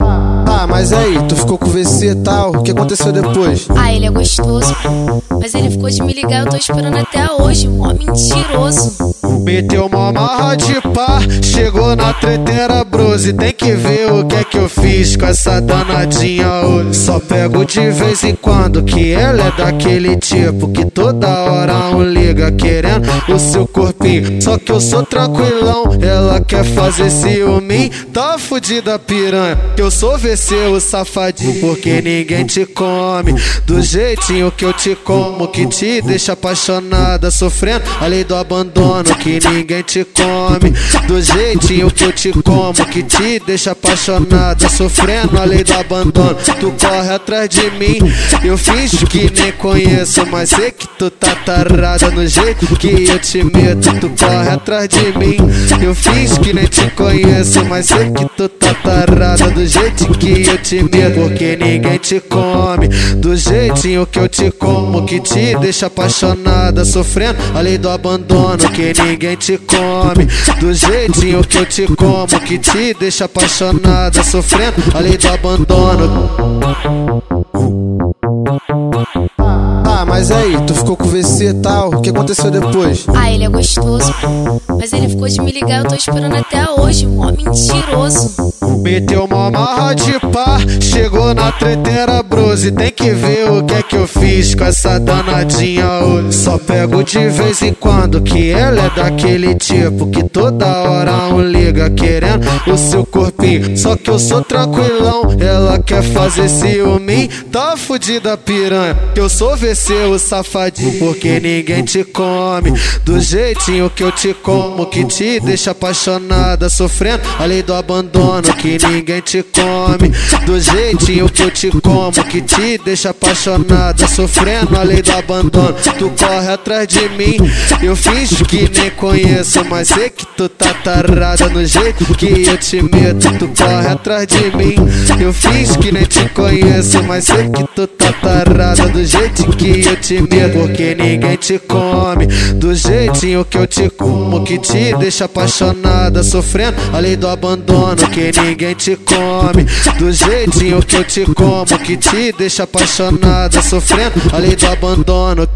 Ah, ah, mas aí, tu ficou com o VC e tal, o que aconteceu depois? Ah, ele é gostoso, mas ele ficou de me ligar, eu tô esperando até hoje, mó mentiroso. Meteu é uma marra de pá, chegou na treteira brose. Tem que ver o que é que eu fiz com essa danadinha hoje. Só pego de vez em quando, que ela é daquele tipo que toda hora um liga querendo o seu corpinho. Só que eu sou tranquilão, ela quer fazer ciúme. Tá fudida piranha, que eu sou VC, o safadinho. Porque ninguém te come do jeitinho que eu te como, que te deixa apaixonada, sofrendo a lei do abandono. Que ninguém te come do jeitinho que eu te como, que te deixa apaixonada, sofrendo a lei do abandono. Tu corre atrás de mim, eu finjo que nem conheço, mas sei que tu tá tarada no jeito que eu te meto. Tu corre atrás de mim, eu finjo que nem te conheço, mas sei que tu tá tarada do jeito que eu te meto. Porque ninguém te come do jeitinho que eu te como, que te deixa apaixonada, sofrendo a lei do abandono. Que ninguém te come do jeitinho que eu te como, que te deixa apaixonada, sofrendo a lei do abandono. Ah, mas aí, tu ficou com o VC e tal, o que aconteceu depois? Ah, ele é gostoso, mas ele ficou de me ligar, eu tô esperando até hoje, um homem mentiroso. Meteu uma marra de pá, chegou na treteira brose. Tem que ver o que é que eu fiz com essa danadinha hoje. Só pego de vez em quando, que ela é daquele tipo que toda hora um liga querendo o seu corpinho. Só que eu sou tranquilão, ela quer fazer ciúme. Tá fudida piranha, que eu sou VC, o safadinho. Porque ninguém te come do jeitinho que eu te como, que te deixa apaixonada, sofrendo a lei do abandono. Que ninguém te come do jeitinho que eu te como, que te deixa apaixonada, sofrendo a lei do abandono. Tu corre atrás de mim, eu finjo que nem conheço, mas sei que tu tá tarada no jeito que eu te meto. Tu corre atrás de mim, eu finjo que nem te conheço, mas sei que tu tá tarada do jeito que eu te meto. Porque ninguém te come do jeitinho que eu te como, que te deixa apaixonada, sofrendo a lei do abandono. Que ninguém te come do jeitinho que eu te como, que te deixa apaixonada, sofrendo a lei do abandono.